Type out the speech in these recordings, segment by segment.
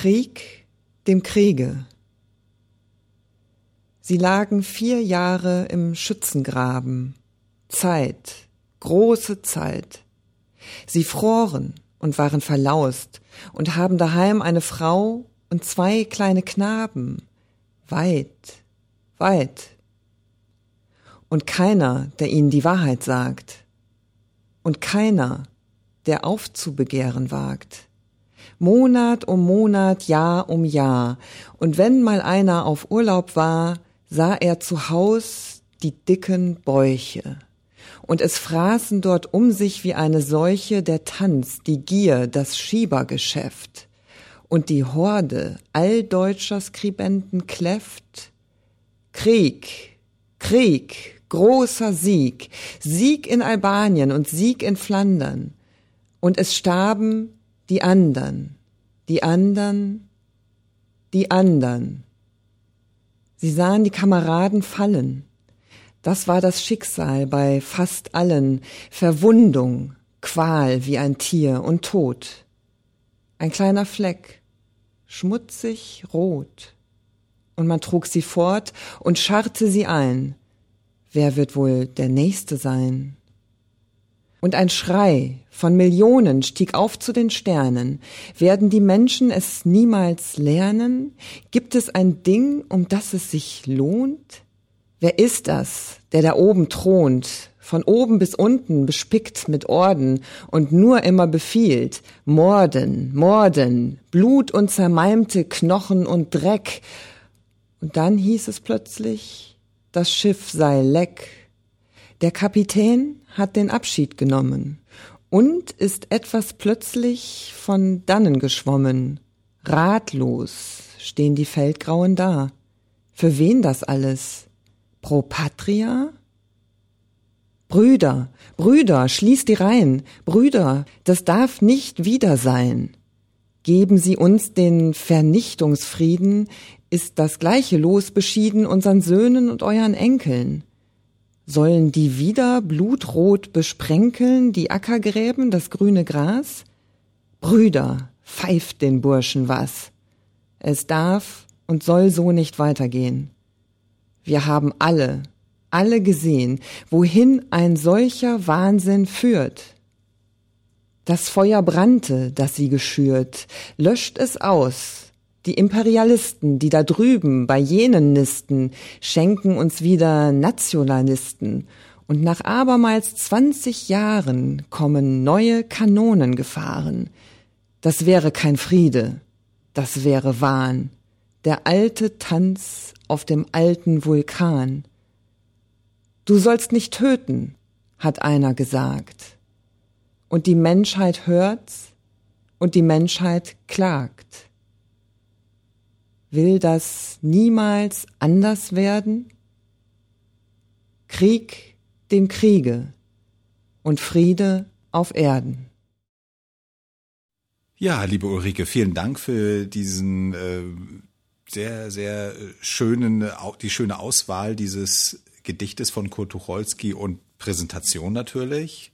Krieg dem Kriege. Sie lagen vier Jahre im Schützengraben. Zeit, große Zeit. Sie froren und waren verlaust und haben daheim eine Frau und zwei kleine Knaben. Weit, weit. Und keiner, der ihnen die Wahrheit sagt. Und keiner, der aufzubegehren wagt. Monat um Monat, Jahr um Jahr. Und wenn mal einer auf Urlaub war, sah er zu Haus die dicken Bäuche. Und es fraßen dort um sich wie eine Seuche der Tanz, die Gier, das Schiebergeschäft. Und die Horde all deutscher Skribenten kläfft. Krieg, Krieg, großer Sieg, Sieg in Albanien und Sieg in Flandern. Und es starben die andern, die andern, die andern. Sie sahen die Kameraden fallen. Das war das Schicksal bei fast allen, Verwundung, Qual wie ein Tier und Tod. Ein kleiner Fleck, schmutzig rot. Und man trug sie fort und scharrte sie ein. Wer wird wohl der Nächste sein? Und ein Schrei von Millionen stieg auf zu den Sternen. Werden die Menschen es niemals lernen? Gibt es ein Ding, um das es sich lohnt? Wer ist das, der da oben thront, von oben bis unten bespickt mit Orden und nur immer befiehlt, Morden, Morden, Blut und zermalmte Knochen und Dreck. Und dann hieß es plötzlich, das Schiff sei leck. Der Kapitän hat den Abschied genommen und ist etwas plötzlich von dannen geschwommen. Ratlos stehen die Feldgrauen da. Für wen das alles? Pro Patria? Brüder, Brüder, schließt die Reihen. Brüder, das darf nicht wieder sein. Geben Sie uns den Vernichtungsfrieden, ist das gleiche Los beschieden unseren Söhnen und euren Enkeln. Sollen die wieder blutrot besprenkeln, die Ackergräben, das grüne Gras? Brüder, pfeift den Burschen was. Es darf und soll so nicht weitergehen. Wir haben alle, alle gesehen, wohin ein solcher Wahnsinn führt. Das Feuer brannte, das sie geschürt, löscht es aus, die Imperialisten, die da drüben bei jenen nisten, schenken uns wieder Nationalisten. Und nach abermals zwanzig Jahren kommen neue Kanonen gefahren. Das wäre kein Friede, das wäre Wahn. Der alte Tanz auf dem alten Vulkan. Du sollst nicht töten, hat einer gesagt. Und die Menschheit hört's und die Menschheit klagt. Will das niemals anders werden? Krieg dem Kriege und Friede auf Erden. Ja, liebe Ulrike, vielen Dank für diesen äh, sehr, sehr schönen, die schöne Auswahl dieses Gedichtes von Kurt Tucholsky und Präsentation natürlich.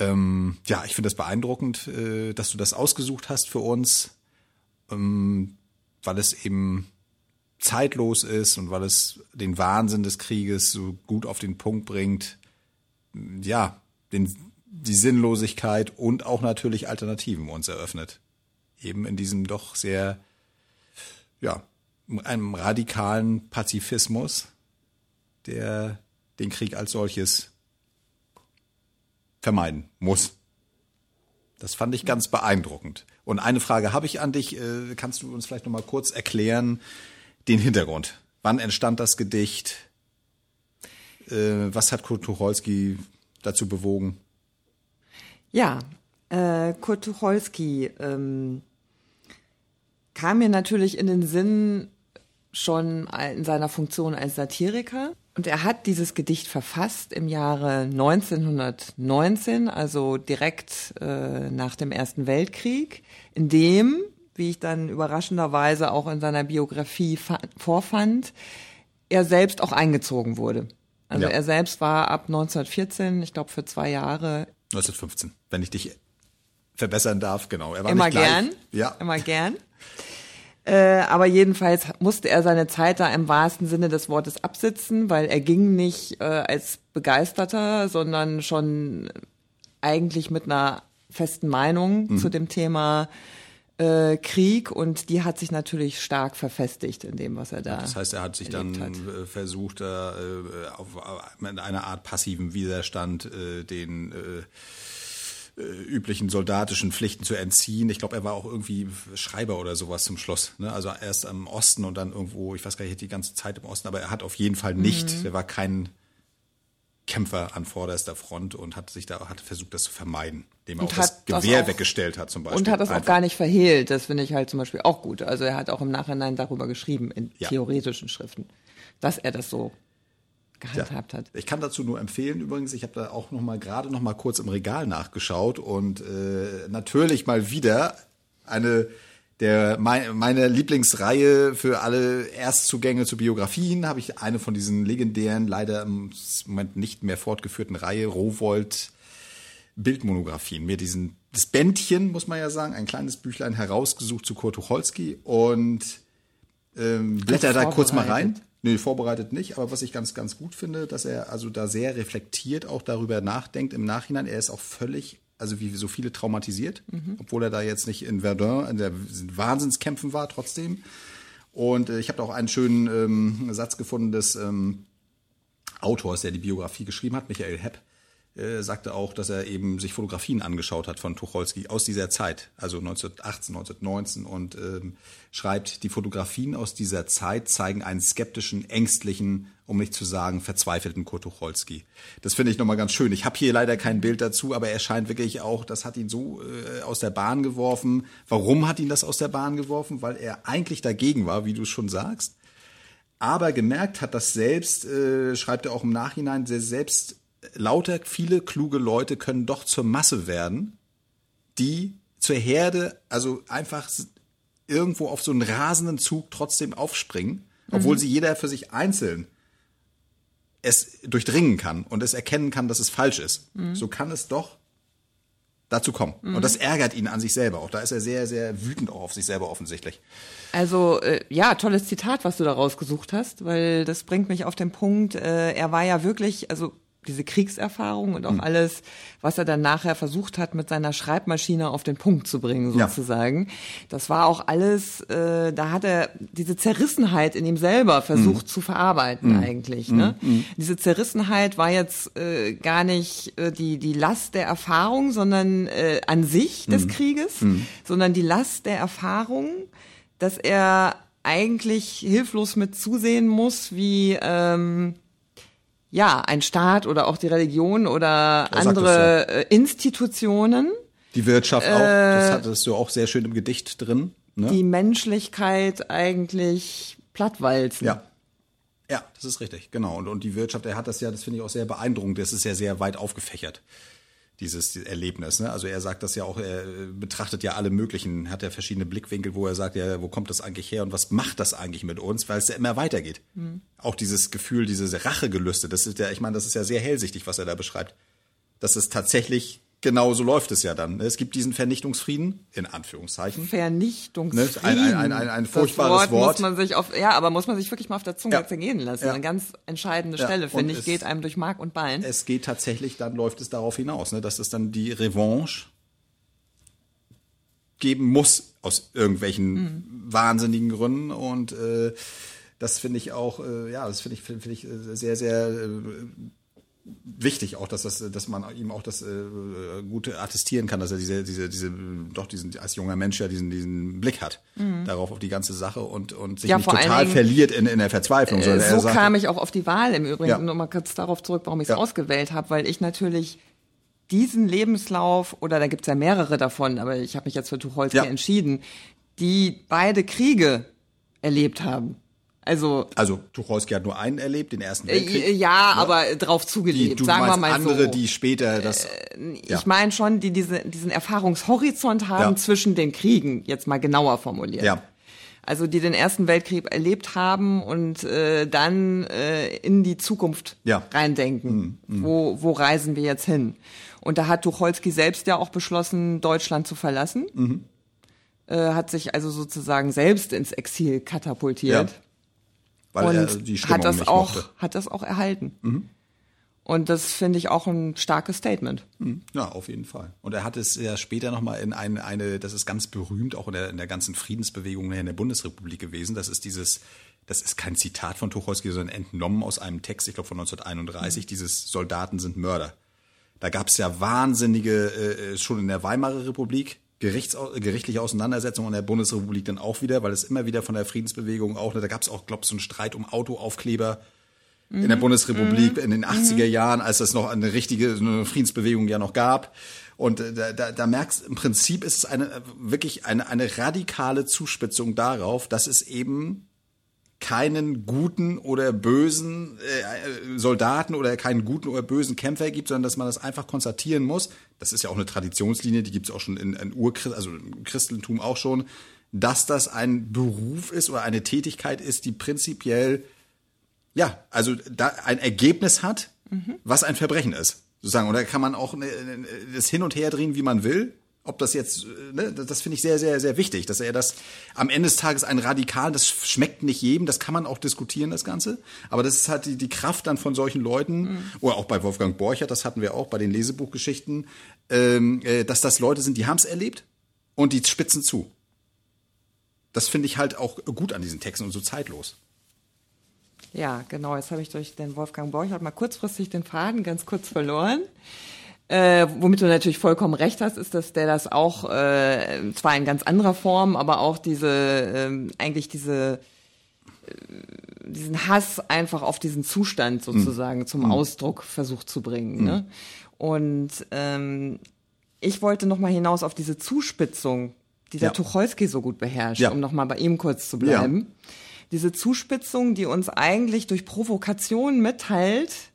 Ähm, ja, ich finde das beeindruckend, äh, dass du das ausgesucht hast für uns. Ähm, weil es eben zeitlos ist und weil es den Wahnsinn des Krieges so gut auf den Punkt bringt, ja, den, die Sinnlosigkeit und auch natürlich Alternativen uns eröffnet. Eben in diesem doch sehr, ja, einem radikalen Pazifismus, der den Krieg als solches vermeiden muss. Das fand ich ganz beeindruckend. Und eine Frage habe ich an dich. Äh, kannst du uns vielleicht noch mal kurz erklären den Hintergrund? Wann entstand das Gedicht? Äh, was hat Kurt Tucholsky dazu bewogen? Ja, äh, Kurt Tucholsky ähm, kam mir natürlich in den Sinn schon in seiner Funktion als Satiriker. Und er hat dieses Gedicht verfasst im Jahre 1919, also direkt äh, nach dem Ersten Weltkrieg, in dem, wie ich dann überraschenderweise auch in seiner Biografie vorfand, er selbst auch eingezogen wurde. Also ja. er selbst war ab 1914, ich glaube für zwei Jahre. 1915, wenn ich dich verbessern darf. Genau. Er war immer gern. Ja. Immer gern. Äh, aber jedenfalls musste er seine Zeit da im wahrsten Sinne des Wortes absitzen, weil er ging nicht äh, als Begeisterter, sondern schon eigentlich mit einer festen Meinung mhm. zu dem Thema äh, Krieg und die hat sich natürlich stark verfestigt in dem, was er da. Das heißt, er hat sich dann hat. Äh, versucht, äh, auf, mit einer Art passiven Widerstand den äh, üblichen soldatischen Pflichten zu entziehen. Ich glaube, er war auch irgendwie Schreiber oder sowas zum Schluss. Ne? Also erst im Osten und dann irgendwo, ich weiß gar nicht, die ganze Zeit im Osten, aber er hat auf jeden Fall nicht, mhm. er war kein Kämpfer an vorderster Front und hat sich da hat versucht, das zu vermeiden, dem er auch das Gewehr auch, weggestellt hat zum Beispiel. Und hat das Einfach. auch gar nicht verhehlt. Das finde ich halt zum Beispiel auch gut. Also er hat auch im Nachhinein darüber geschrieben in ja. theoretischen Schriften, dass er das so gehandhabt ja. hat. Ich kann dazu nur empfehlen übrigens, ich habe da auch noch mal gerade noch mal kurz im Regal nachgeschaut und äh, natürlich mal wieder eine der mein, meine Lieblingsreihe für alle Erstzugänge zu Biografien habe ich eine von diesen legendären, leider im Moment nicht mehr fortgeführten Reihe Rowold Bildmonographien. Mir diesen das Bändchen muss man ja sagen, ein kleines Büchlein herausgesucht zu Kurt Tucholsky und ähm, blätter da kurz mal rein. Nee, vorbereitet nicht, aber was ich ganz, ganz gut finde, dass er also da sehr reflektiert auch darüber nachdenkt im Nachhinein. Er ist auch völlig, also wie so viele traumatisiert, mhm. obwohl er da jetzt nicht in Verdun in der Wahnsinnskämpfen war, trotzdem. Und äh, ich habe auch einen schönen ähm, Satz gefunden des ähm, Autors, der die Biografie geschrieben hat, Michael Hepp, äh, sagte auch, dass er eben sich Fotografien angeschaut hat von Tucholsky aus dieser Zeit, also 1918, 1919 und ähm, schreibt, die Fotografien aus dieser Zeit zeigen einen skeptischen, ängstlichen, um nicht zu sagen verzweifelten Kurt Tucholsky. Das finde ich nochmal ganz schön. Ich habe hier leider kein Bild dazu, aber er scheint wirklich auch, das hat ihn so äh, aus der Bahn geworfen. Warum hat ihn das aus der Bahn geworfen? Weil er eigentlich dagegen war, wie du schon sagst aber gemerkt hat, dass selbst, äh, schreibt er auch im Nachhinein, der selbst lauter viele kluge Leute können doch zur Masse werden, die zur Herde, also einfach irgendwo auf so einen rasenden Zug trotzdem aufspringen, obwohl mhm. sie jeder für sich einzeln es durchdringen kann und es erkennen kann, dass es falsch ist. Mhm. So kann es doch dazu kommen. Mhm. Und das ärgert ihn an sich selber auch. Da ist er sehr, sehr wütend auch auf sich selber offensichtlich. Also äh, ja, tolles Zitat, was du da rausgesucht hast, weil das bringt mich auf den Punkt, äh, er war ja wirklich, also diese Kriegserfahrung und auch mhm. alles, was er dann nachher versucht hat, mit seiner Schreibmaschine auf den Punkt zu bringen, sozusagen. Ja. Das war auch alles, äh, da hat er diese Zerrissenheit in ihm selber versucht mhm. zu verarbeiten mhm. eigentlich. Ne? Mhm. Mhm. Diese Zerrissenheit war jetzt äh, gar nicht äh, die, die Last der Erfahrung, sondern äh, an sich des mhm. Krieges, sondern die Last der Erfahrung, dass er eigentlich hilflos mit zusehen muss, wie ähm, ja, ein Staat oder auch die Religion oder er andere ja. Äh, Institutionen. Die Wirtschaft auch, das äh, hattest du auch sehr schön im Gedicht drin. Ne? Die Menschlichkeit eigentlich plattwalzen. Ja. Ja, das ist richtig, genau. Und, und die Wirtschaft, er hat das ja, das finde ich auch sehr beeindruckend, das ist ja sehr weit aufgefächert dieses Erlebnis. Ne? Also er sagt das ja auch, er betrachtet ja alle möglichen, hat ja verschiedene Blickwinkel, wo er sagt, ja, wo kommt das eigentlich her und was macht das eigentlich mit uns, weil es ja immer weitergeht. Mhm. Auch dieses Gefühl, diese Rachegelüste, das ist ja, ich meine, das ist ja sehr hellsichtig, was er da beschreibt. Dass es tatsächlich genau so läuft es ja dann. Es gibt diesen Vernichtungsfrieden, in Anführungszeichen. Vernichtungsfrieden. Ne? Ein, ein, ein, ein, ein furchtbares das Wort. Wort. Muss man sich auf, ja, aber muss man sich wirklich mal auf der Zunge ja. zergehen lassen. Ja. Eine ganz entscheidende ja. Stelle, finde ich, geht einem durch Mark und Bein. Es geht tatsächlich, dann läuft es darauf hinaus, ne? dass es dann die Revanche geben muss aus irgendwelchen mhm. wahnsinnigen Gründen und äh, das finde ich auch, äh, ja, das finde ich, finde find ich äh, sehr, sehr äh, wichtig auch, dass das, dass man ihm auch das äh, gut attestieren kann, dass er diese, diese, diese, doch diesen als junger Mensch ja diesen, diesen Blick hat mhm. darauf auf die ganze Sache und und sich ja, nicht total Dingen, verliert in, in der Verzweiflung. Äh, so sagt, kam ich auch auf die Wahl im Übrigen. Ja. Und mal kurz darauf zurück, warum ich es ja. ausgewählt habe, weil ich natürlich diesen Lebenslauf oder da gibt's ja mehrere davon, aber ich habe mich jetzt für Tucholsky ja. entschieden, die beide Kriege erlebt haben. Also, also Tucholsky hat nur einen erlebt, den ersten äh, Weltkrieg. Ja, ja, ne? aber drauf zugelebt, die, sagen wir mal andere, so. die später das. Äh, ja. Ich meine schon, die diese, diesen Erfahrungshorizont haben ja. zwischen den Kriegen, jetzt mal genauer formuliert. Ja. Also die den Ersten Weltkrieg erlebt haben und äh, dann äh, in die Zukunft Ja. reindenken. Wo, wo reisen wir jetzt hin? Und da hat Tucholsky selbst ja auch beschlossen, Deutschland zu verlassen. Äh, hat sich also sozusagen selbst ins Exil katapultiert. Weil und er die Stimmung hat das nicht auch, mochte. hat das auch erhalten. Und das finde ich auch ein starkes Statement. Ja, auf jeden Fall. Und er hat es ja später nochmal in eine, eine, das ist ganz berühmt, auch in der, in der ganzen Friedensbewegung in der Bundesrepublik gewesen. Das ist dieses, das ist kein Zitat von Tucholsky, sondern entnommen aus einem Text, ich glaube von 1931, dieses Soldaten sind Mörder. Da gab es ja wahnsinnige, äh, schon in der Weimarer Republik, Gerichts, gerichtliche Auseinandersetzungen in der Bundesrepublik dann auch wieder, weil es immer wieder von der Friedensbewegung auch, ne, da gab es auch, glaube ich, so einen Streit um Autoaufkleber in der Bundesrepublik in den 80er Jahren, als es noch eine richtige eine Friedensbewegung ja noch gab. Und äh, da, da, da merkst im Prinzip ist es eine äh, wirklich eine, eine radikale Zuspitzung darauf, dass es eben keinen guten oder bösen äh, Soldaten oder keinen guten oder bösen Kämpfer gibt, sondern dass man das einfach konstatieren muss. Das ist ja auch eine Traditionslinie, die gibt es auch schon in, in Urchrist, also im Christentum auch schon, dass das ein Beruf ist oder eine Tätigkeit ist, die prinzipiell ja, also da ein Ergebnis hat, was ein Verbrechen ist. Sozusagen. Und da kann man auch ne, ne, das hin und her drehen, wie man will. Ob das jetzt, äh, ne, das finde ich sehr, sehr, sehr wichtig, dass er das am Ende des Tages ein Radikal, das schmeckt nicht jedem, das kann man auch diskutieren, das Ganze. Aber das ist halt die, die Kraft dann von solchen Leuten, oder auch bei Wolfgang Borchert, das hatten wir auch bei den Lesebuchgeschichten, ähm, äh, dass das Leute sind, die haben es erlebt und die spitzen zu. Das finde ich halt auch gut an diesen Texten und so zeitlos. Ja, genau. Jetzt habe ich durch den Wolfgang Borchardt mal kurzfristig den Faden ganz kurz verloren. Äh, womit du natürlich vollkommen recht hast, ist, dass der das auch, äh, zwar in ganz anderer Form, aber auch diese, ähm, eigentlich diese, äh, diesen Hass einfach auf diesen Zustand sozusagen zum Ausdruck versucht zu bringen. Ne? Und ähm, ich wollte noch mal hinaus auf diese Zuspitzung, die der Ja. Tucholsky so gut beherrscht, Ja. um noch mal bei ihm kurz zu bleiben. Diese Zuspitzung, die uns eigentlich durch Provokation mitteilt, äh,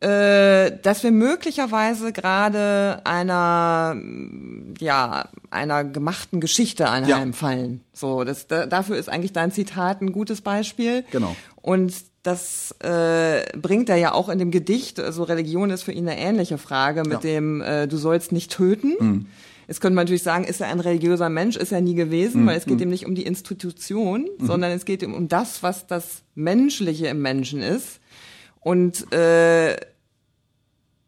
dass wir möglicherweise gerade einer, mm, ja, einer gemachten Geschichte anheimfallen. So, das, da, dafür ist eigentlich dein Zitat ein gutes Beispiel. Genau. Und das äh, bringt er ja auch in dem Gedicht. Also Religion ist für ihn eine ähnliche Frage mit Ja. dem äh, Du sollst nicht töten. Jetzt könnte man natürlich sagen, ist er ein religiöser Mensch? Ist er nie gewesen, weil es geht ihm nicht um die Institution, sondern es geht ihm um das, was das Menschliche im Menschen ist. Und äh,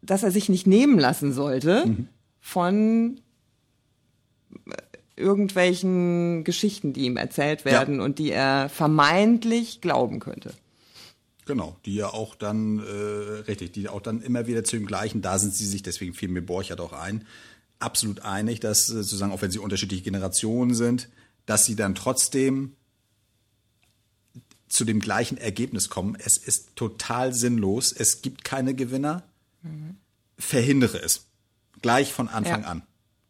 dass er sich nicht nehmen lassen sollte von äh, irgendwelchen Geschichten, die ihm erzählt werden und die er vermeintlich glauben könnte. Genau, die ja auch dann, äh, richtig, die auch dann immer wieder zu dem gleichen, da sind sie sich, deswegen fiel mir Borchert auch ein, absolut einig, dass äh, sozusagen, auch wenn sie unterschiedliche Generationen sind, dass sie dann trotzdem zu dem gleichen Ergebnis kommen. Es ist total sinnlos, es gibt keine Gewinner, verhindere es. Gleich von Anfang Ja. an.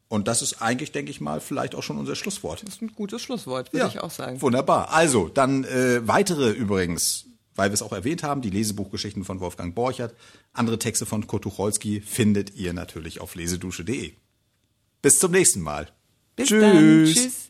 Und das ist eigentlich, denke ich mal, vielleicht auch schon unser Schlusswort. Das ist ein gutes Schlusswort, würde ich auch sagen. Wunderbar. Also, dann äh, weitere übrigens, weil wir es auch erwähnt haben, die Lesebuchgeschichten von Wolfgang Borchert, andere Texte von Kurt Tucholsky findet ihr natürlich auf lesedusche.de. Bis zum nächsten Mal. Bis Tschüss. dann. Tschüss.